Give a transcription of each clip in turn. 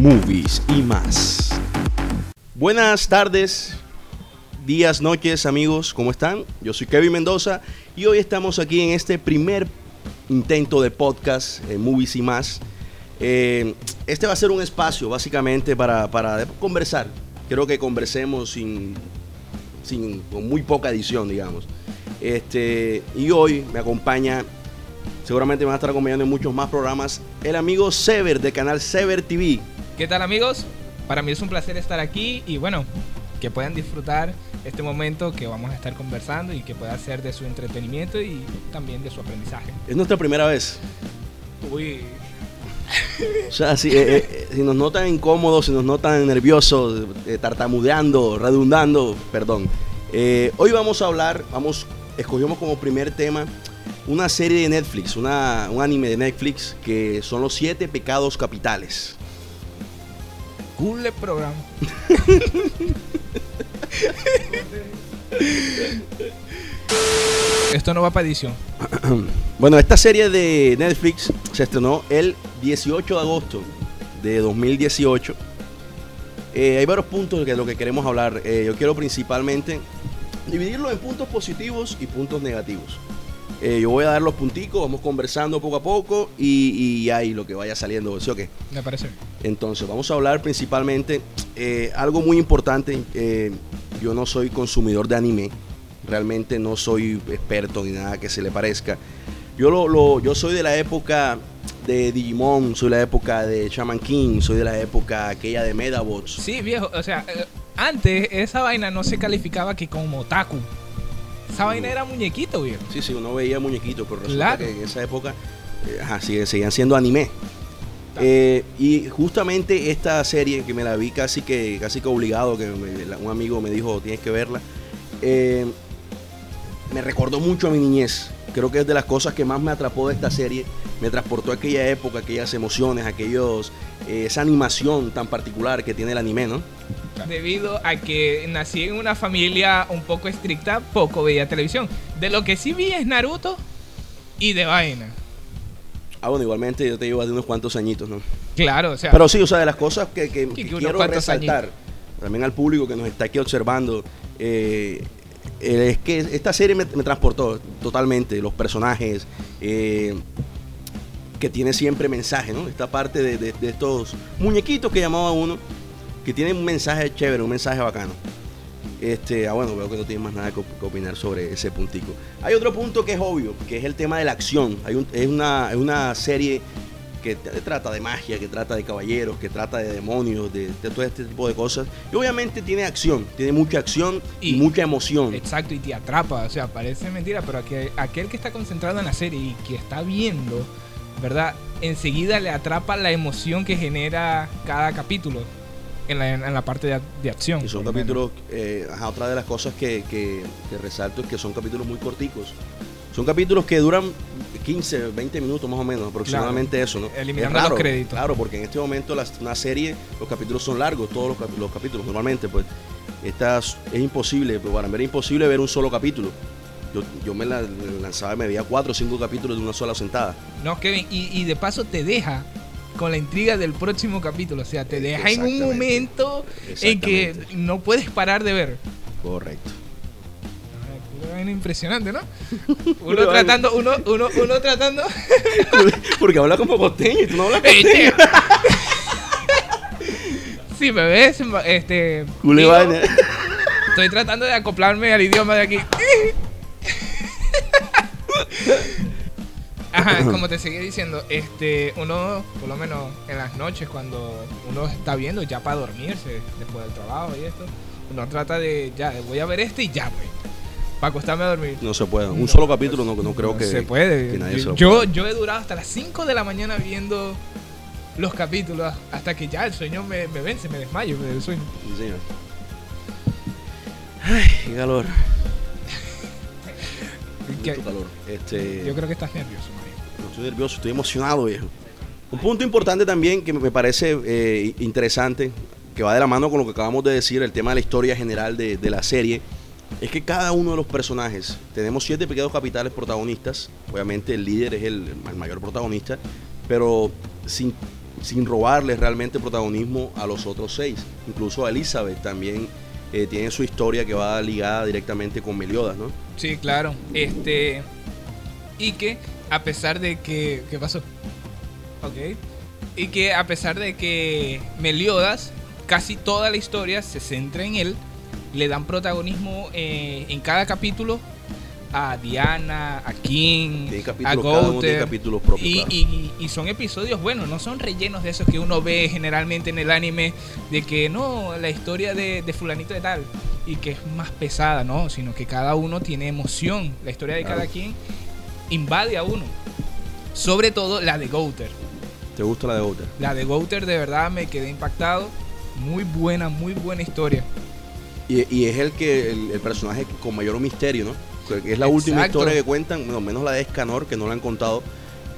movies y más. Buenas tardes, días, noches, amigos, ¿cómo están? Yo soy Kevin Mendoza y hoy estamos aquí en este primer intento de podcast, eh, movies y más. Eh, este va a ser un espacio básicamente para, para conversar. Creo que conversemos sin, sin, con muy poca edición, digamos. Este, y hoy me acompaña, seguramente me va a estar acompañando en muchos más programas, el amigo Sever de canal Sever TV. ¿Qué tal amigos? Para mí es un placer estar aquí y bueno, que puedan disfrutar este momento que vamos a estar conversando y que pueda ser de su entretenimiento y también de su aprendizaje. Es nuestra primera vez. Uy, O sea, si, eh, eh, si nos notan incómodos, si nos notan nerviosos, eh, tartamudeando, redundando, perdón. Eh, hoy vamos a hablar, vamos, escogimos como primer tema una serie de Netflix, una, un anime de Netflix que son los siete pecados capitales. Cool el programa. Esto no va para edición. Bueno, esta serie de Netflix se estrenó el 18 de agosto de 2018. Eh, hay varios puntos de lo que queremos hablar. Eh, yo quiero principalmente dividirlo en puntos positivos y puntos negativos. Eh, yo voy a dar los punticos, vamos conversando poco a poco y, y ahí lo que vaya saliendo, ¿sí o qué? Me parece. Entonces, vamos a hablar principalmente eh, algo muy importante. eh, yo no soy consumidor de anime, realmente no soy experto ni nada que se le parezca. Yo, lo, lo- yo soy de la época de Digimon, soy de la época de Shaman King, soy de la época aquella de Medabots. Sí, viejo, o sea, antes esa vaina no se calificaba que como otaku. Esa vaina era muñequito, viejo. Sí, sí, uno veía muñequitos, pero resulta Claro. que en esa época eh, sigue- seguían siendo anime. Eh, y justamente esta serie que me la vi casi que casi que obligado, que me- la- un amigo me dijo tienes que verla, eh, me recordó mucho a mi niñez. Creo que es de las cosas que más me atrapó de esta serie. Me transportó a aquella época, aquellas emociones, aquellos, eh, esa animación tan particular que tiene el anime, ¿no? Debido a que nací en una familia un poco estricta, poco veía televisión. De lo que sí vi es Naruto y de vaina. Ah, bueno, igualmente yo te llevo de unos cuantos añitos, ¿no? Claro, o sea, Pero sí, o sea, de las cosas que, que- Sí, que que unos quiero resaltar, también al público que nos está aquí observando, eh, eh, es que esta serie me, me transportó totalmente, los personajes, eh, que tiene siempre mensaje, ¿no? Esta parte de, de- de estos muñequitos que llamaba uno, que tienen un mensaje chévere, un mensaje bacano. Este, ah, bueno, veo que no tienes más nada que, op- que opinar sobre ese puntico. Hay otro punto que es obvio, que es el tema de la acción. Hay un- es, una, es una serie que trata de magia, que trata de caballeros, que trata de demonios, de, de todo este tipo de cosas. Y obviamente tiene acción, tiene mucha acción y, Y- mucha emoción. exacto, y te atrapa. O sea, parece mentira, pero aquel, aquel que está concentrado en la serie y que está viendo, ¿verdad? Enseguida le atrapa la emoción que genera cada capítulo en la, en la parte de, de acción. Y son capítulos, eh, ajá, otra de las cosas que, que- que resalto es que son capítulos muy corticos. Son capítulos que duran 15, 20 minutos más o menos, aproximadamente eso, ¿no? Eliminando Es raro, los créditos. Claro, porque en este momento las- una serie, los capítulos son largos, todos los, cap- los capítulos, normalmente, pues, estas, es imposible, pues, para mí era imposible ver un solo capítulo. Yo, yo me la, lanzaba y me veía cuatro o cinco capítulos de una sola sentada. No, Kevin, y, y de paso te deja con la intriga del próximo capítulo. O sea, te deja en un momento en que no puedes parar de ver. Correcto. Una impresionante, ¿no? Uno tratando, uno, uno, uno tratando. porque habla como costeño y tú no hablas costeño. Sí, me ves, este. Digo. Estoy tratando de acoplarme al idioma de aquí. Ajá, como te seguía diciendo, este, uno, por lo menos en las noches, cuando uno está viendo ya para dormirse después del trabajo y esto, uno trata de, ya, voy a ver este y ya, güey. Para acostarme a dormir. No se puede. Un No, solo capítulo no, no creo No que se puede. que nadie se lo yo, yo he durado hasta las 5 de la mañana viendo los capítulos hasta que ya el sueño me, me vence, me desmayo del sueño. Sí, señor. Ay, qué calor. Mucho calor. Este, yo creo que estás nervioso. Estoy nervioso, estoy emocionado, viejo. Un punto importante también que me parece eh, interesante, que va de la mano con lo que acabamos de decir, el tema de la historia general de, la serie, es que cada uno de los personajes, tenemos siete pequeños capitales protagonistas, obviamente el líder es el, mayor protagonista, pero sin, sin robarle realmente protagonismo a los otros seis. Incluso a Elizabeth también eh, tiene su historia que va ligada directamente con Meliodas, ¿no? Sí, claro. Este. Y que a pesar de que. ¿Qué pasó? Ok. Y que a pesar de que Meliodas, casi toda la historia se centra en él, le dan protagonismo eh, en cada capítulo a Diana, a King, a propios. Y, claro. y- y son episodios buenos, no son rellenos de esos que uno ve generalmente en el anime, de que no, la historia de, de fulanito de tal, y que es más pesada, no, sino que cada uno tiene emoción, la historia de Claro. cada quien invade a uno. Sobre todo la de Gouter. ¿Te gusta la de Outer? La de Gouter de verdad me quedé impactado. Muy buena, muy buena historia. Y, y es el que el, el personaje con mayor misterio, ¿no? Es la última historia que cuentan, bueno, menos la de Escanor, que no la han contado,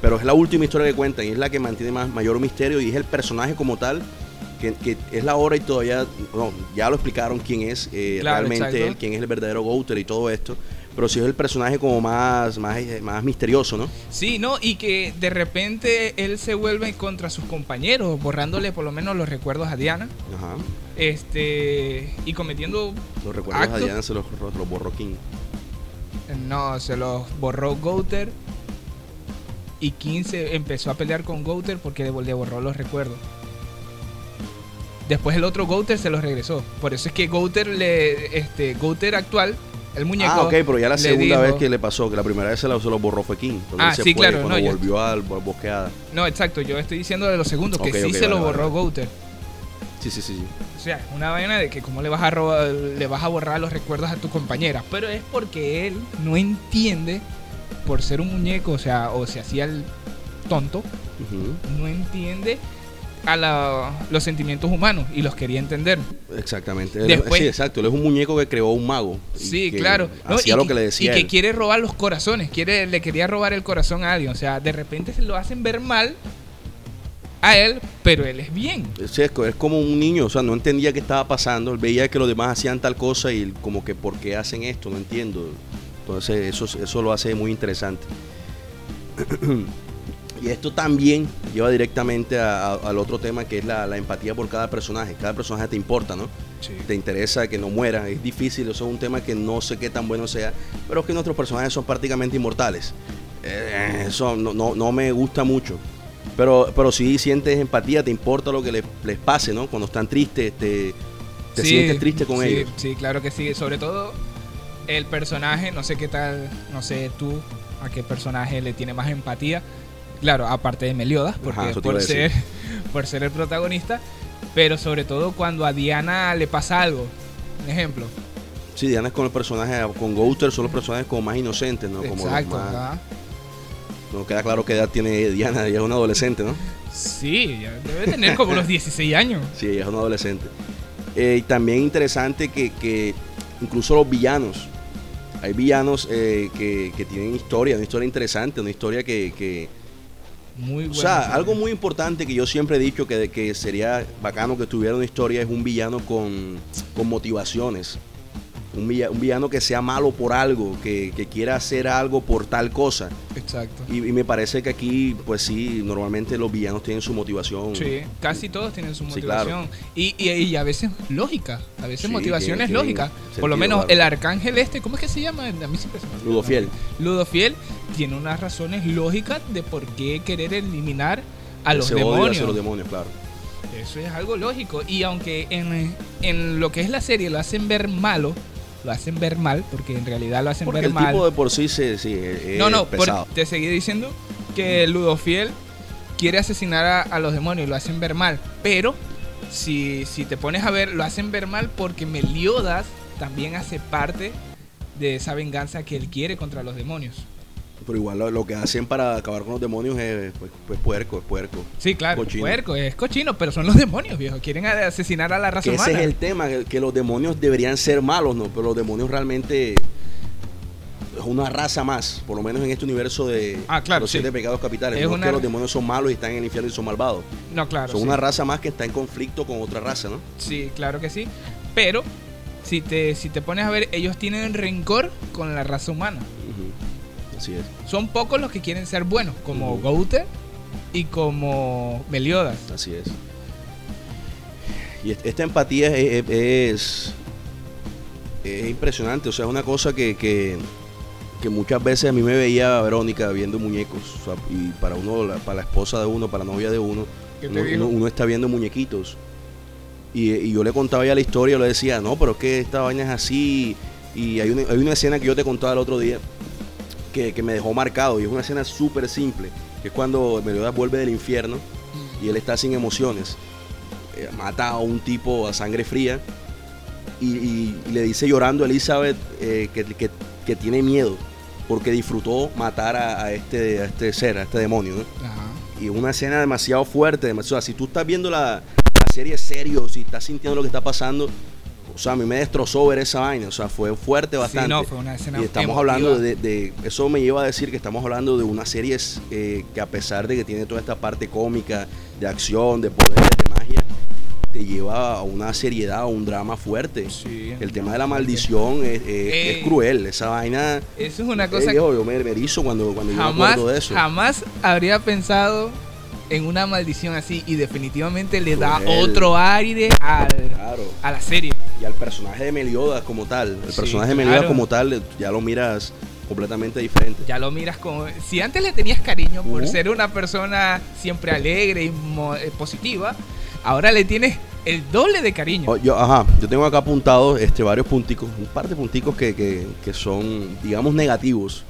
pero es la última historia que cuentan y es la que mantiene más, mayor misterio y es el personaje como tal, que, que es la hora y todavía, no, ya lo explicaron quién es eh, Claro, realmente exacto. él, quién es el verdadero Gouter y todo esto, pero sí es el personaje como más, más, eh, más misterioso, ¿no? Sí, ¿no? Y que de repente él se vuelve contra sus compañeros, borrándole por lo menos los recuerdos a Diana. Ajá. Este. Y cometiendo. Los recuerdos a Diana se los, los borró King. No, se los borró Gouter. Y King se empezó a pelear con Gouter porque le le borró los recuerdos. Después el otro Gouter se los regresó. Por eso es que Gouter le. Este. Gouter actual, el muñeco. Ah, ok, pero ya la segunda dijo- vez que le pasó, que la primera vez se lo, se lo borró fue King. Ah, se sí, fue, claro, Cuando no, volvió al al bosqueada. No, exacto, yo estoy diciendo de los segundos, que sí se vale, lo borró vale. Gouter. Sí, sí, sí. sí. O sea, una vaina de que cómo le vas a robar, le vas a borrar los recuerdos a tu compañera. Pero es porque él no entiende, por ser un muñeco, o sea, o se hacía el tonto, no entiende a la- los sentimientos humanos y los quería entender. Exactamente. Después- sí, exacto. Él es un muñeco que creó un mago. Sí, claro. No, Hacía lo que- que le decía. Y que quiere robar los corazones, quiere, le quería robar el corazón a alguien. O sea, de repente se lo hacen ver mal a él, pero él es bien. Sí, es, es como un niño, o sea, no entendía qué estaba pasando. Él veía que los demás hacían tal cosa y él como que, ¿por qué hacen esto? No entiendo. Entonces, eso, eso lo hace muy interesante. y esto también lleva directamente a- a- al otro tema que es la, la empatía por cada personaje. Cada personaje te importa, ¿no? te interesa que no muera. Es difícil, eso es un tema que no sé qué tan bueno sea, pero es que nuestros personajes son prácticamente inmortales. Eh, eso no, no, no me gusta mucho. Pero, pero sí sientes empatía, te importa lo que les, les pase, ¿no? Cuando están tristes, te, te Sí, sientes triste con sí, ellos. Sí, claro que sí. Sobre todo el personaje, no sé qué tal, no sé tú a qué personaje le tiene más empatía. Claro, aparte de Meliodas, porque Ajá, por ser, decir. por ser el protagonista. Pero sobre todo cuando a Diana le pasa algo. Un ejemplo. Sí, Diana es con el personaje, con Gouter son los personajes como más inocentes, ¿no? Como los Exacto. más- no queda claro qué edad tiene Diana, ella es una adolescente, ¿no? Sí, debe tener como los 16 años. Sí, ella es una adolescente. Eh, y también interesante que, que incluso los villanos, hay villanos eh, que, que tienen historia, una historia interesante, una historia que... que- Muy o bueno. sea, algo muy importante que yo siempre he dicho que, que sería bacano que tuviera una historia es un villano con, con motivaciones. Un, villa- un villano que sea malo por algo, que, que quiera hacer algo por tal cosa. Exacto. Y, y me parece que aquí, pues sí, normalmente los villanos tienen su motivación. Sí, casi todos tienen su Sí, claro. motivación. y, y, y a veces lógica, a veces Sí, motivaciones lógicas. Por lo menos claro. el arcángel este, ¿cómo es que se llama? A mí siempre se me. Ludofiel. Ludofiel tiene unas razones lógicas de por qué querer eliminar a los demonios. hacia los demonios, claro. Eso es algo lógico. Y aunque en, en lo que es la serie lo hacen ver malo, lo hacen ver mal, porque en realidad lo hacen Porque ver el mal. tipo de por sí se, sí, es No, no, por- te seguí diciendo que Ludofiel quiere asesinar a, a los demonios, lo hacen ver mal. Pero si, si te pones a ver, lo hacen ver mal porque Meliodas también hace parte de esa venganza que él quiere contra los demonios. Pero igual lo, lo que hacen para acabar con los demonios es pues, pues, puerco, es puerco. Sí, claro, Cochino. puerco, es cochino, pero son los demonios, viejo. Quieren asesinar a la raza Que ese humana. es el tema, que, los demonios deberían ser malos, ¿no? Pero los demonios realmente es una raza más, por lo menos en este universo de Ah, claro, los sí. siete pecados capitales. Es no es una- que los demonios son malos y están en el infierno y son malvados. No, claro. son sí. una raza más que está en conflicto con otra raza, ¿no? Sí, claro que sí. Pero si te, si te pones a ver, ellos tienen rencor con la raza humana. Así es. Son pocos los que quieren ser buenos, como. Gouter y como Meliodas. Así es. Y est- esta empatía es, es, es impresionante, o sea, es una cosa que, que, que muchas veces a mí me veía Verónica viendo muñecos, o sea, y para uno, la- para la esposa de uno, para la novia de uno, ¿Qué te uno, dijo? uno- uno está viendo muñequitos. Y, y yo le contaba ya la historia, le decía, no, pero es que esta vaina es así. Y hay una, hay una escena que yo te contaba el otro día que, que me dejó marcado, y es una escena súper simple, que es cuando Meliodas vuelve del infierno y él está sin emociones. Eh, mata a un tipo a sangre fría y, y- y le dice llorando a Elizabeth eh, que, que- que tiene miedo porque disfrutó matar a, a este, a este ser, a este demonio. ¿no? Ajá. Y una escena demasiado fuerte, demasiado, o sea, si tú estás viendo la, la serie serio, si estás sintiendo lo que está pasando, o sea, a mí me destrozó ver esa vaina, o sea, fue fuerte bastante. no, fue una escena Y estamos emotiva. hablando de, de- eso me lleva a decir que estamos hablando de una serie eh, que a pesar de que tiene toda esta parte cómica, de acción, de poderes, de magia, te lleva a una seriedad, a un drama fuerte. Sí, El tema de la maldición es, es- es Ey. cruel, esa vaina... Eso es una eh, cosa yo, yo me, me erizo cuando, cuando yo me acuerdo de eso. jamás habría pensado en una maldición así y definitivamente le da Cruel. otro aire al, Claro. a la serie. Y al personaje de Meliodas como tal. El Sí, personaje de Meliodas claro. como tal, ya lo miras completamente diferente. Ya lo miras como... Si antes le tenías cariño por ser una persona siempre alegre y eh, positiva, ahora le tienes el doble de cariño. Oh, yo, ajá, yo tengo acá apuntados este, varios punticos, un par de punticos que, que- que son, digamos, negativos,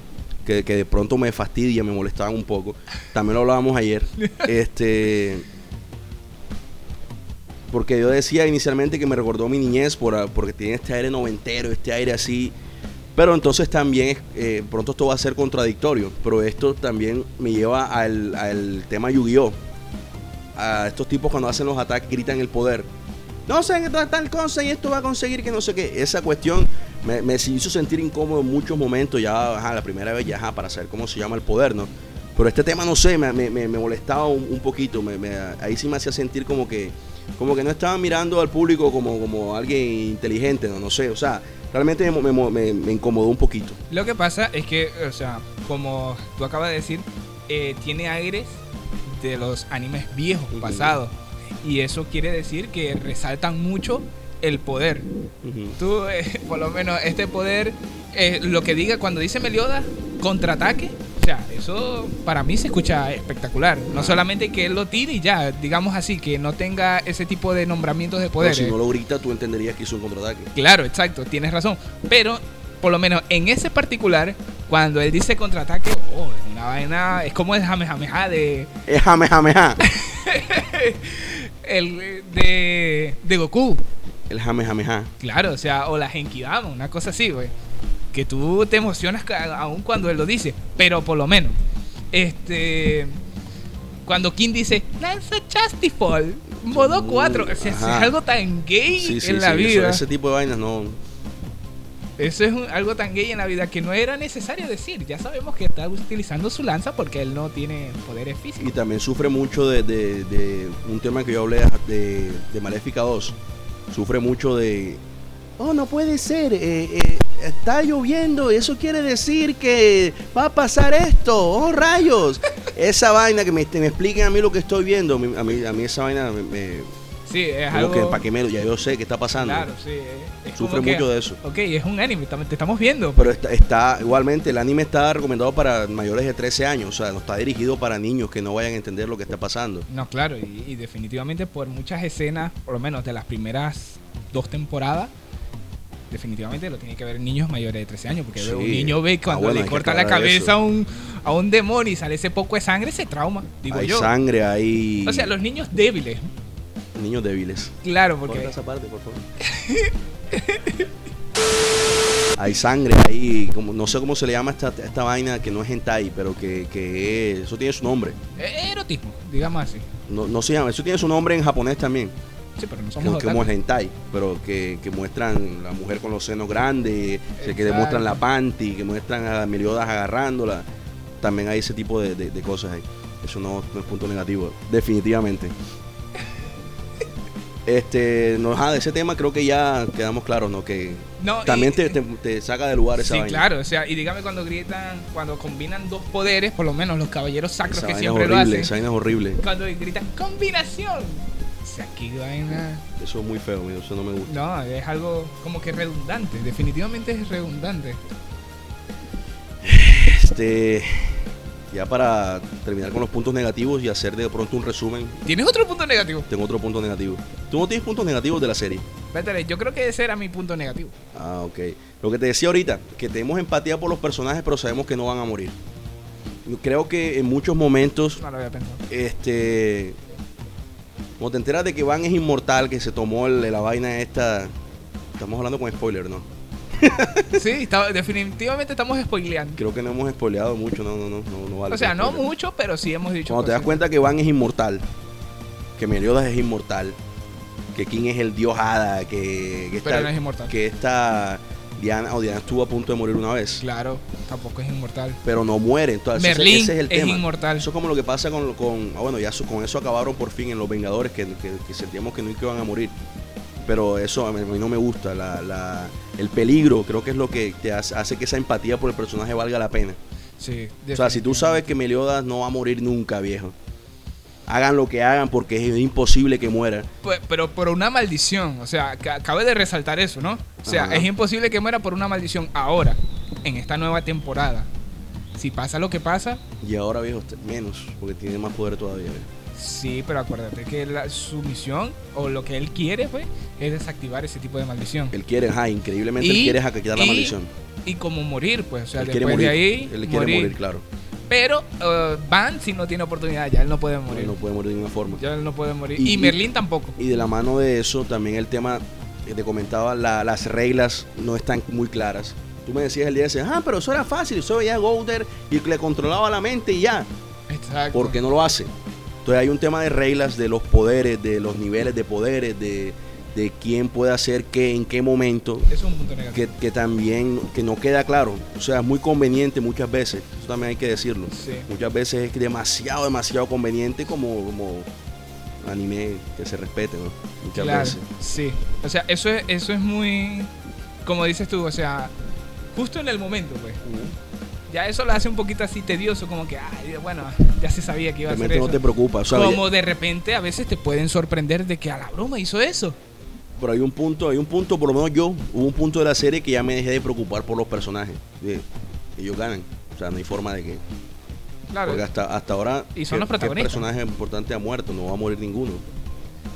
que, que de pronto me fastidian, me molestaban un poco. También lo hablábamos ayer. este Porque yo decía inicialmente que me recordó mi niñez por, porque tiene este aire noventero, este aire así. Pero entonces también, eh, pronto esto va a ser contradictorio, pero esto también me lleva al, al tema Yu-Gi-Oh! A estos tipos cuando hacen los ataques gritan el poder. No sé tal cosa y esto va a conseguir que no sé qué. Esa cuestión me, me hizo sentir incómodo en muchos momentos. Ya, ajá, la primera vez, ya, ajá, para saber cómo se llama el poder, ¿no? Pero este tema, no sé, me, me- me- molestaba un, un poquito. me- ahí sí me hacía sentir como que, como que no estaban mirando al público como, como alguien inteligente, ¿no? No sé, o sea, realmente me, me- me- me incomodó un poquito. Lo que pasa es que, o sea, como tú acabas de decir, eh, tiene aires de los animes viejos, pasados. Y eso quiere decir que resaltan mucho el poder. Tú, eh, por lo menos, este poder, eh, lo que diga cuando dice Meliodas, contraataque. O sea, eso para mí se escucha espectacular. No Ah. solamente que él lo tire y ya, digamos así, que no tenga ese tipo de nombramientos de poder. si no lo grita, tú entenderías que hizo un contraataque. Claro, exacto, tienes razón. Pero, por lo menos en ese particular, cuando él dice contraataque, oh, es una vaina, es como el Jamejameja de, Es jame, jame, ja. el, de, de Goku. El jame, jame, ja. Claro, o sea, o la Genkidama, una cosa así, güey. Que tú te emocionas aún cuando él lo dice, pero por lo menos, este. Cuando King dice, lanza Chastifall, modo Uh, 4, o sea, ajá. es algo tan gay Sí, sí, en la sí, eso- vida. ese tipo de vainas no. Eso es un- algo tan gay en la vida que no era necesario decir. Ya sabemos que está utilizando su lanza porque él no tiene poderes Y físicos. también sufre mucho de, de- de un tema que yo hablé de, de Maléfica 2. Sufre mucho de. Oh, no puede ser. eh, eh, está lloviendo. y Eso quiere decir que va a pasar esto. Oh, rayos. Esa vaina que me, me expliquen a mí lo que estoy viendo. A mí, a mí esa vaina me. me- Sí, es como algo. que para que me lo. Ya yo sé qué está pasando. Claro, sí. es- es Sufre que, mucho de eso. Ok, es un anime, te estamos viendo. Pero está, está- igualmente el anime está recomendado para mayores de 13 años, o sea, no está dirigido para niños que no vayan a entender lo que está pasando. No, claro, y, y definitivamente por muchas escenas, por lo menos de las primeras dos temporadas, definitivamente lo tiene que ver niños mayores de 13 años, porque Sí. un niño ve Ah, cuando bueno, le corta la cabeza a un, a un demonio y sale ese poco de sangre, se trauma, digo hay yo. sangre, hay O sea, los niños débiles, niños débiles. claro, porque... Corta esa parte, por favor. hay sangre, hay como no sé cómo se le llama esta, esta vaina que no es hentai, pero que, que es- eso tiene su nombre. Eh, Erotismo, digamos así. No, no se llama, eso tiene su nombre en japonés también, Sí, pero no que, somos que como el hentai, pero que, que muestran la mujer con los senos grandes, que Exacto. demuestran la panty, que muestran a Meliodas agarrándola. También hay ese tipo de, de- de cosas ahí. Eso no, no es punto negativo, definitivamente. Este, no, ajá, de ese tema creo que ya quedamos claros, ¿no? Que No, y- también te, te- te saca de lugar esa Sí, vaina. claro, o sea, y dígame cuando gritan, cuando combinan dos poderes, por lo menos los caballeros sacros Esa que siempre es lo horrible, hacen, esa vaina es horrible. cuando gritan combinación. O sea, aquí vaina. Eso es muy feo, amigo, eso no me gusta. No, es algo como que redundante, definitivamente es redundante. Este, ya para terminar con los puntos negativos y hacer de pronto un resumen, ¿Tienes otro punto negativo? tengo otro punto negativo. ¿Tú no tienes puntos negativos de la serie? Espérate, yo creo que ese era mi punto negativo. Ah, ok. Lo que te decía ahorita, que tenemos empatía por los personajes, pero sabemos que no van a morir. Creo que en muchos momentos, No lo había pensado. este, cuando te enteras de que Van es inmortal, que se tomó el- la vaina esta, estamos hablando con spoiler, ¿no? Sí, está- definitivamente estamos spoileando. Creo que no hemos spoileado mucho, no, no, no, no, no vale. O sea, no spoiler. mucho, pero sí hemos dicho. Cuando te das cuenta que Van es inmortal, que Meliodas es inmortal, que King es el dios Hada, que, que, Pero esta- no es inmortal. que esta Diana, o Diana estuvo a punto de morir una vez, Claro, tampoco es inmortal. pero no muere. Entonces, ese- es el es tema. inmortal. Eso es como lo que pasa con, con ah, bueno, ya su- con eso acabaron por fin en los Vengadores, que, que- que sentíamos que no iban a morir. Pero eso a mí, a mí no me gusta. La, la- el peligro creo que es lo que te hace, hace que esa empatía por el personaje valga la pena. Sí, O sea, si tú sabes que Meliodas no va a morir nunca, viejo. Hagan lo que hagan porque es imposible que muera. Pues, pero por una maldición, o sea, cabe de resaltar eso, ¿no? O sea, Ajá. es imposible que muera por una maldición ahora, en esta nueva temporada. Si pasa lo que pasa, Y ahora, viejo, menos, porque tiene más poder todavía. viejo. Sí, pero acuérdate que la- su misión o lo que él quiere, pues, es desactivar ese tipo de maldición. Él quiere, ajá, increíblemente él quiere quitar la maldición. Y como morir, pues, o sea, él después quiere morir. de ahí, él quiere morir. morir, claro. Pero uh, Van si no tiene oportunidad, ya él no puede morir. No puede morir de ninguna forma. Ya él no puede morir. Y- Y, Merlín tampoco. Y de la mano de eso, también el tema que te comentaba, la- las reglas no están muy claras. Tú me decías el día ese, ah, pero eso era fácil, eso veía a Gouder y le controlaba la mente y ya. Exacto. ¿Por qué no lo hace? Entonces hay un tema de reglas, de los poderes, de los niveles de poderes, de, de quién puede hacer qué, en qué momento, Eso es un punto negativo. que, que también que no queda claro. O sea, es muy conveniente muchas veces, eso también hay que decirlo. Sí. Muchas veces es demasiado, demasiado conveniente como, como anime que se respete, ¿no? Muchas Claro, veces. sí. O sea, eso es, eso es muy, como dices tú, o sea, justo en el momento, pues. Ya eso lo hace un poquito así tedioso, como que, ay, bueno, ya se sabía que iba a hacer Realmente eso. no te preocupa. O sea, como de repente a veces te pueden sorprender de que a la broma hizo eso. pero hay un punto, hay un punto, por lo menos yo, hubo un punto de la serie que ya me dejé de preocupar por los personajes. Ellos ganan. O sea, no hay forma de que. Claro, Porque hasta, hasta ahora. Y son ¿qué- los protagonistas. ¿Qué personaje importante ha muerto? No va a morir ninguno.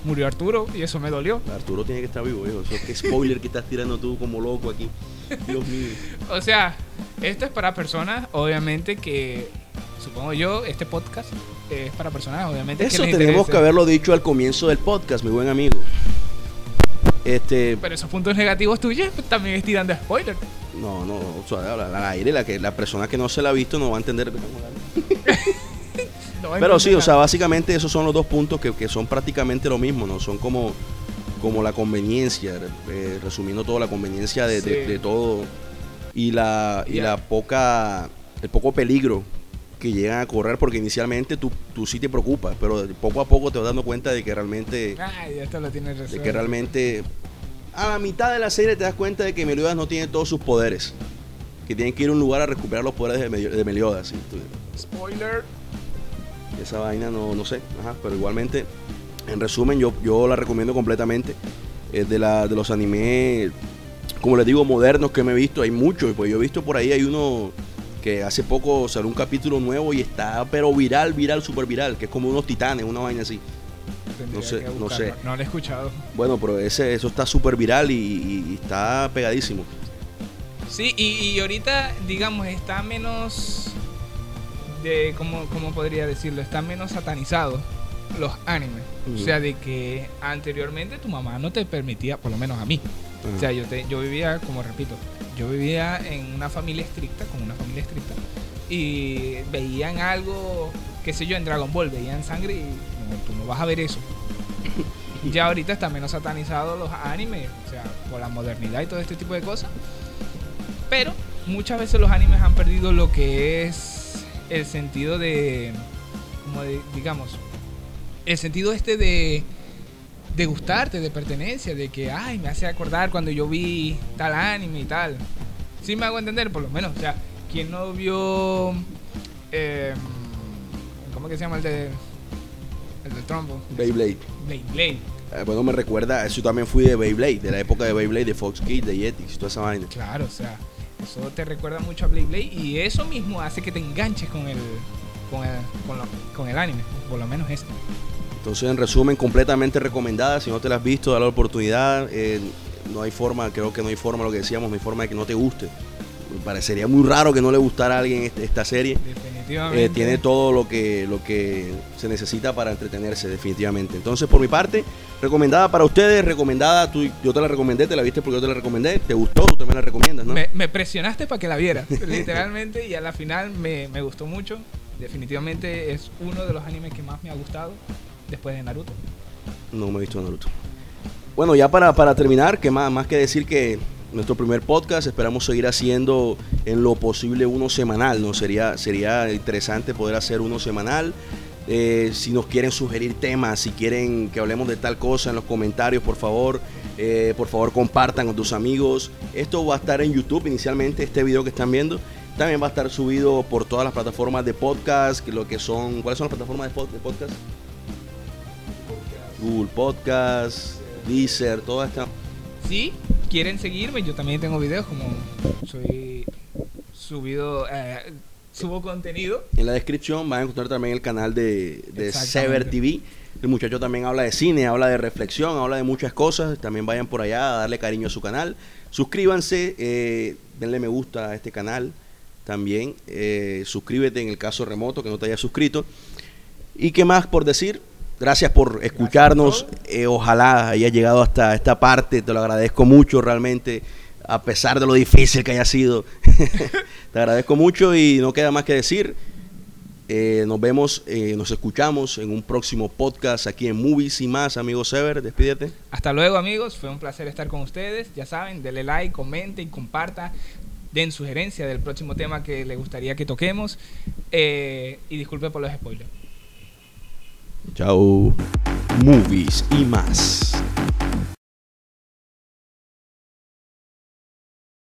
Murió Arturo y eso me dolió. Arturo tiene que estar vivo, viejo. Eso qué spoiler que estás tirando tú como loco aquí. Dios mío. O sea, esto es para personas, obviamente, que, supongo yo, este podcast es para personas, obviamente, Eso que tenemos que haberlo dicho al comienzo del podcast, mi buen amigo. Este, Pero esos puntos negativos tuyos también es tirando spoiler. no, no, o sea, al al aire, la que la persona que no se la ha visto no va a entender. No Pero sí, o sea, básicamente esos son los dos puntos que, que son prácticamente lo mismo, ¿no? Son como, como la conveniencia, eh, resumiendo todo, la conveniencia de, de- Sí. de todo y la, y Ya. la poca, el poco peligro que llegan a correr, porque inicialmente tú, tú sí te preocupas, pero poco a poco te vas dando cuenta de que realmente, Ay, esto lo tienes de que realmente a la mitad de la serie te das cuenta de que Meliodas no tiene todos sus poderes, que tienen que ir a un lugar a recuperar los poderes de, Mel- de Meliodas. y tú- Spoiler. Esa vaina no, no sé, ajá, pero igualmente, en resumen, yo, yo la recomiendo completamente. Es de, la, de los animes, como les digo, modernos que me he visto, hay muchos, pues yo he visto por ahí, hay uno que hace poco salió un capítulo nuevo y está, pero viral, viral, super viral, que es como unos titanes, una vaina así. No sé, no sé. No lo he escuchado. Bueno, pero ese, eso está súper viral y, y- y está pegadísimo. Sí, y, y ahorita, digamos, está menos de, ¿cómo, ¿cómo podría decirlo? Está menos satanizado los animes. O sea, de que anteriormente tu mamá no te permitía, por lo menos a mí. O sea, yo, te, yo vivía, como repito, yo vivía en una familia estricta, con una familia estricta, y veían algo, qué sé yo, en Dragon Ball, veían sangre y no, tú no vas a ver eso. Ya ahorita está menos satanizado los animes, o sea, por la modernidad y todo este tipo de cosas. Pero muchas veces los animes han perdido lo que es el sentido de, como de, digamos, el sentido este de de gustarte, de pertenencia, de que, ay, me hace acordar cuando yo vi tal anime y tal. Sí me hago entender, por lo menos. O sea, quien no vio... Eh, ¿Cómo que se llama el de... El del trombo? Beyblade. Beyblade. Eh, bueno, me recuerda, eso también fui de Beyblade, de la época de Beyblade, de Fox Kids, de Jetix, toda esa vaina. Claro, o sea, eso te recuerda mucho a Beyblade y eso mismo hace que te enganches con el, con el, con, lo- con el anime, por lo menos este. Entonces, en resumen, completamente recomendada. Si no te la has visto, dale la oportunidad. Eh, no hay forma, creo que no hay forma, lo que decíamos, no hay forma de que no te guste. Me parecería muy raro que no le gustara a alguien este- esta serie. Definitivamente. Eh, tiene todo lo que, lo que se necesita para entretenerse, definitivamente. Entonces, por mi parte, recomendada para ustedes, recomendada, tú, yo te la recomendé, te la viste porque yo te la recomendé, te gustó, tú también la recomiendas, ¿no? me, me presionaste para que la viera, literalmente, y a la final me, me gustó mucho. Definitivamente es uno de los animes que más me ha gustado después de Naruto. No me he visto Naruto. Bueno, ya para, para terminar, que más, más que decir que nuestro primer podcast esperamos seguir haciendo en lo posible uno semanal, ¿no? Sería, sería interesante poder hacer uno semanal. Eh, si nos quieren sugerir temas, si quieren que hablemos de tal cosa en los comentarios, por favor, eh, por favor compartan con tus amigos. Esto va a estar en YouTube inicialmente, este video que están viendo. También va a estar subido por todas las plataformas de podcast, lo que son, ¿cuáles son las plataformas de podcast? Google Podcast, Deezer, toda esta. Si quieren seguirme, yo también tengo videos como soy subido, eh, subo contenido. En la descripción van a encontrar también el canal de, de. Sever TV. El muchacho también habla de cine, habla de reflexión, habla de muchas cosas. También vayan por allá a darle cariño a su canal. Suscríbanse, eh, denle me gusta a este canal. También eh, suscríbete en el caso remoto que no te hayas suscrito. ¿Y qué más por decir? Gracias por escucharnos. Eh, ojalá hayas llegado hasta esta parte. Te lo agradezco mucho realmente. A pesar de lo difícil que haya sido. te agradezco mucho y no queda más que decir. Eh, nos vemos, eh, nos escuchamos en un próximo podcast aquí en Movies y más, amigo Sever. Despídete. Hasta luego amigos, fue un placer estar con ustedes. Ya saben, denle like, comenten, comparta, den sugerencia del próximo tema que les gustaría que toquemos. Eh, y disculpe por los spoilers. Chao. Movies y más.